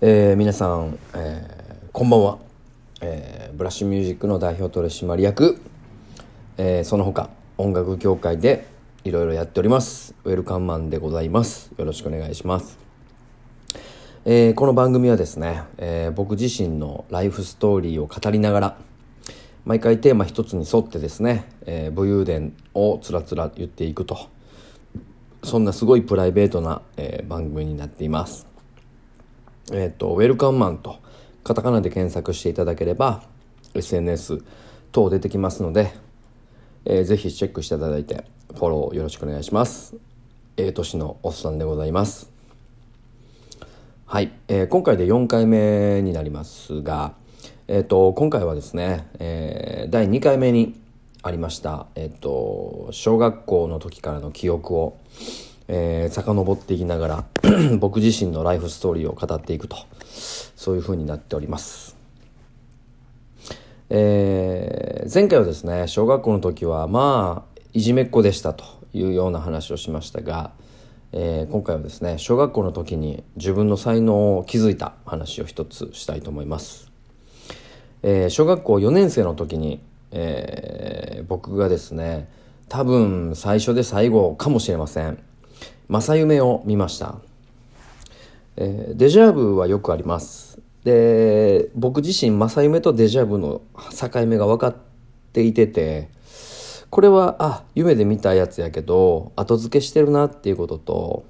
えー皆さん、えーこんばんは、えーブラッシュミュージックの代表取締役、えーその他音楽業界でいろいろやっております。ウェルカンマンでございます。よろしくお願いします、えーこの番組はですね、えー僕自身のライフストーリーを語りながら毎回テーマ一つに沿ってですね、えー武勇伝をつらつら言っていくと。そんなすごいプライベートな、えー番組になっています。えっ、と、ウェルカムマンとカタカナで検索していただければ SNS 等出てきますので、えーぜひチェックしていただいてフォローよろしくお願いします。ええ年のおっさんでございます。はい、えー今回で4回目になりますが、えっ、と、今回はですね、えー第2回目にありました、えっ、と、小学校の時からの記憶を、えー、遡っていきながら 僕自身のライフストーリーを語っていくとそういう風になっております、えー前回はですね小学校の時はまあいじめっ子でしたというような話をしましたが、えー今回はですね小学校の時に自分の才能を気づいた話を一つしたいと思います。えー小学校4年生の時に、えー僕がですね多分最初で最後かもしれません。正夢を見ました、えーデジャブはよくあります。で僕自身正夢とデジャブの境目が分かっていててこれはあ夢で見たやつやけど後付けしてるなっていうことと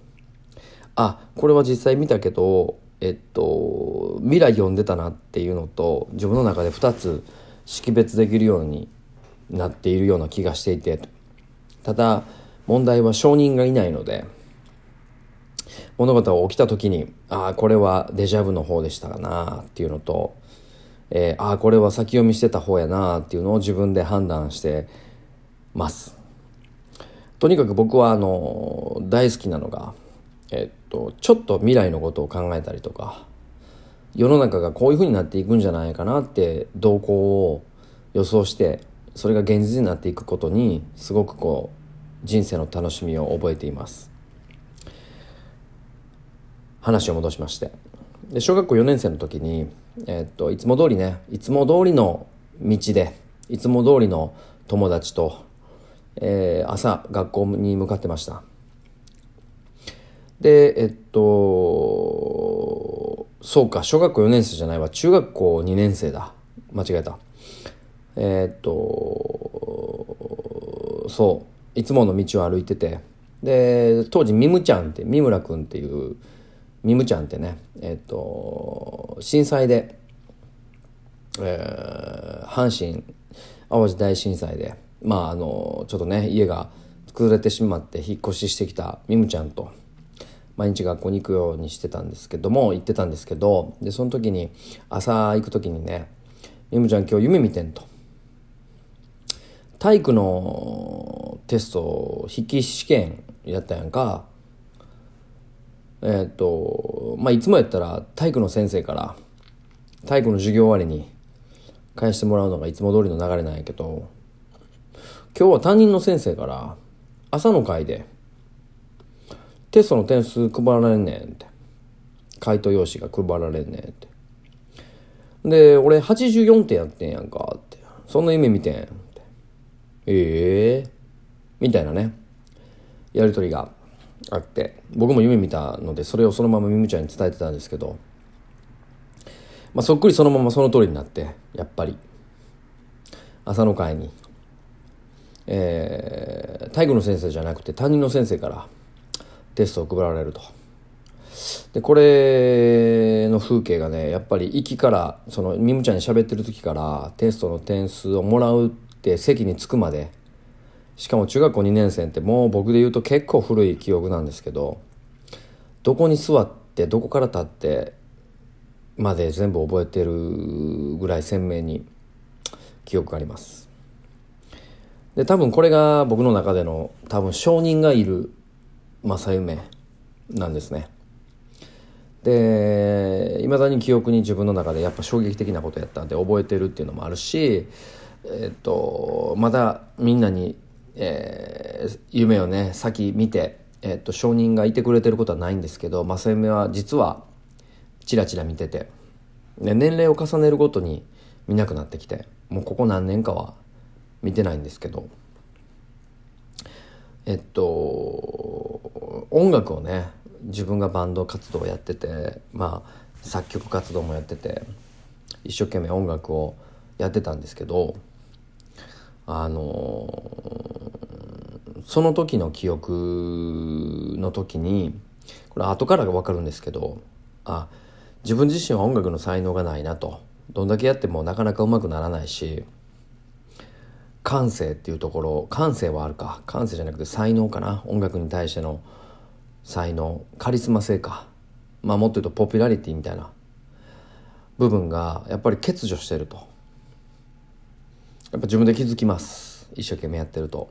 あこれは実際見たけどえっと未来読んでたなっていうのと自分の中で2つ識別できるようになっているような気がしていて。ただ問題は証人がいないので。物事が起きた時にああこれはデジャブの方でしたかなっていうのと、えーああこれは先読みしてた方やなっていうのを自分で判断してます。とにかく僕はあの大好きなのが、えっと、ちょっと未来のことを考えたりとか世の中がこういうふうになっていくんじゃないかなって動向を予想してそれが現実になっていくことにすごくこう人生の楽しみを覚えています話を戻しまして。で小学校4年生の時に、えっといつも通りねいつも通りの道でいつも通りの友達と、えー朝学校に向かってました。でえっとそうか小学校4年生じゃないわ。中学校2年生だ。間違えた。えっとそういつもの道を歩いてて。で当時ミムちゃんって三村君っていうミムちゃんってねえっと震災で、えー阪神・淡路大震災でまああのちょっとね家が崩れてしまって引っ越ししてきたミムちゃんと毎日学校に行くようにしてたんですけども行ってたんですけどでその時に朝行く時にね「ミムちゃん今日夢見てん」と。体育のテスト筆記試験やったやんかえっ、とまあいつもやったら体育の先生から体育の授業終わりに返してもらうのがいつも通りの流れなんやけど今日は担任の先生から朝の会でテストの点数配られんねんって回答用紙が配られんねんって。で俺84点やってんやんかって。そんな夢見てんって。ええみたいなね。やり取りが。あって僕も夢見たのでそれをそのままミムちゃんに伝えてたんですけど、まあ、そっくりそのままその通りになってやっぱり朝の会に、えー体育の先生じゃなくて担任の先生からテストを配られると。でこれの風景がねやっぱり行きからそのミムちゃんに喋ってる時からテストの点数をもらうって席に着くまでしかも中学校2年生ってもう僕で言うと結構古い記憶なんですけどどこに座ってどこから立ってまで全部覚えてるぐらい鮮明に記憶があります。で多分これが僕の中での多分証人がいる正夢なんですね。でいまだに記憶に自分の中でやっぱ衝撃的なことやったんで覚えてるっていうのもあるし、えっと、まだみんなに、えー夢をね先見て、えっと、証人がいてくれてることはないんですけど正夢は実はチラチラ見てて年齢を重ねるごとに見なくなってきてもうここ何年かは見てないんですけどえっと音楽をね自分がバンド活動をやっててまあ作曲活動もやってて一生懸命音楽をやってたんですけどあのその時の記憶の時にこれ後から分かるんですけどあ自分自身は音楽の才能がないなと。どんだけやってもなかなかうまくならないし感性っていうところ感性はあるか。感性じゃなくて才能かな。音楽に対しての才能。カリスマ性か。まあもっと言うとポピュラリティみたいな。部分がやっぱり欠如してると。やっぱ自分で気づきます。一生懸命やってると。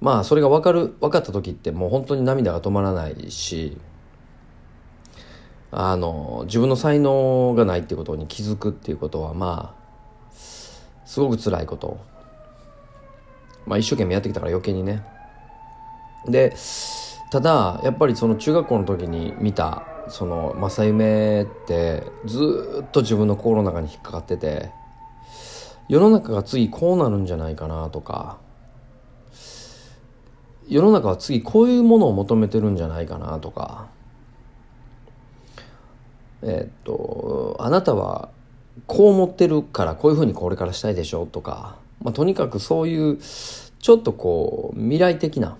まあそれが分かる分かった時ってもう本当に涙が止まらないしあの自分の才能がないっていうことに気づくっていうことはまあすごく辛いこと。まあ一生懸命やってきたから余計にね。でただやっぱりその中学校の時に見たその正夢ってずっと自分の心の中に引っかかってて世の中が次こうなるんじゃないかなとか世の中は次こういうものを求めてるんじゃないかなとか。えっとあなたはこう思ってるからこういうふうにこれからしたいでしょとか、まあ、とにかくそういうちょっとこう未来的な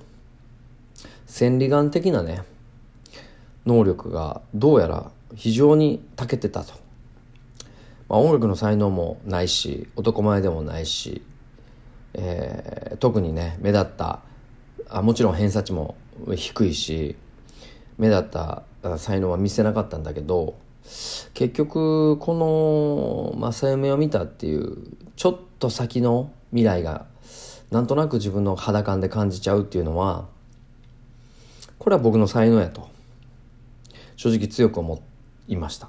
千里眼的なね能力がどうやら非常に長けてたと、まあ、音楽の才能もないし男前でもないし、えー、特にね目立ったあもちろん偏差値も低いし目立った才能は見せなかったんだけど結局この正夢を見たっていうちょっと先の未来がなんとなく自分の肌感で感じちゃうっていうのはこれは僕の才能やと正直強く思いました。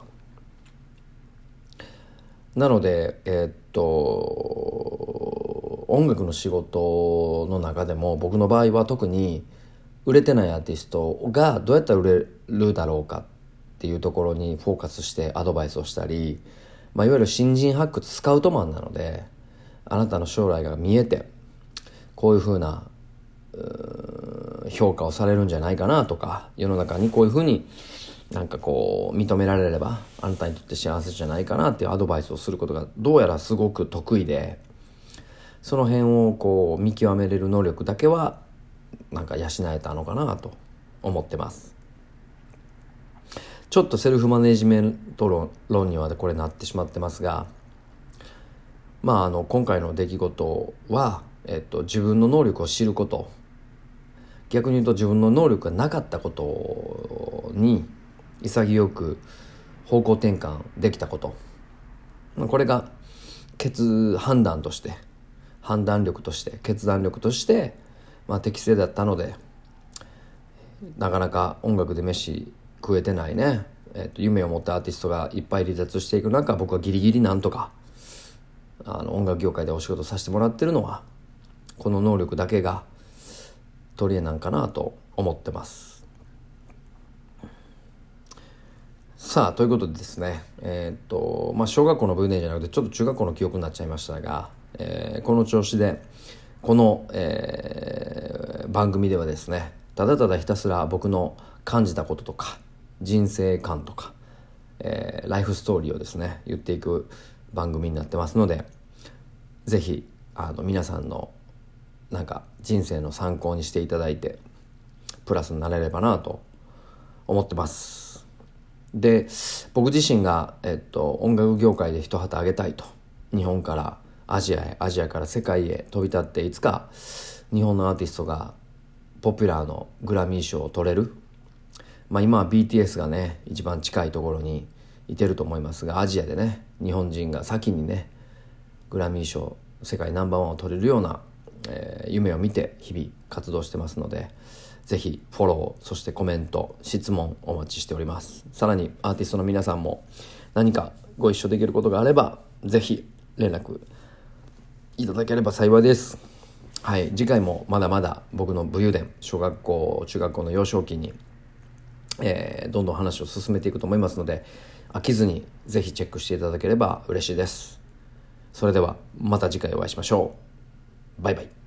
なのでえー、っと音楽の仕事の中でも僕の場合は特に売れてないアーティストがどうやったら売れるだろうかっていうところにフォーカスしてアドバイスをしたり、まあ、いわゆる新人発掘スカウトマンなのであなたの将来が見えてこういうふうな評価をされるんじゃないかなとか世の中にこういうふうになんかこう認められればあなたにとって幸せじゃないかなっていうアドバイスをすることがどうやらすごく得意でその辺をこう見極めれる能力だけはなんか養えたのかなと思ってます。ちょっとセルフマネジメント論にはこれなってしまってますがまああの今回の出来事は、えっと、自分の能力を知ること逆に言うと自分の能力がなかったことに潔く方向転換できたことこれが決判断として判断力として決断力として、まあ、適正だったのでなかなか音楽で飯食えてないね、えー、と夢を持ったアーティストがいっぱい離脱していく中僕はギリギリなんとかあの音楽業界でお仕事させてもらってるのはこの能力だけが取り柄なんかなと思ってます。さあということでですねえー、っとまあ小学校の文年じゃなくてちょっと中学校の記憶になっちゃいましたが、えー、この調子でこの、えー、番組ではですねただただひたすら僕の感じたこととか人生観とか、えー、ライフストーリーをですね言っていく番組になってますので是非あの皆さんのなんか人生の参考にしていただいてプラスになれればなと思ってます。で僕自身が、えっと、音楽業界で一旗あげたいと日本からアジアへアジアから世界へ飛び立っていつか日本のアーティストがポピュラーのグラミー賞を取れる。まあ、今は BTS がね一番近いところにいてると思いますがアジアでね日本人が先にねグラミー賞世界ナンバーワンを取れるような、えー、夢を見て日々活動してますので是非フォローそしてコメント質問お待ちしております。さらにアーティストの皆さんも何かご一緒できることがあれば是非連絡いただければ幸いです。はい次回もまだまだ僕の武勇伝小学校中学校の幼少期にえー、どんどん話を進めていくと思いますので飽きずにぜひチェックしていただければ嬉しいです。それではまた次回お会いしましょう。バイバイ。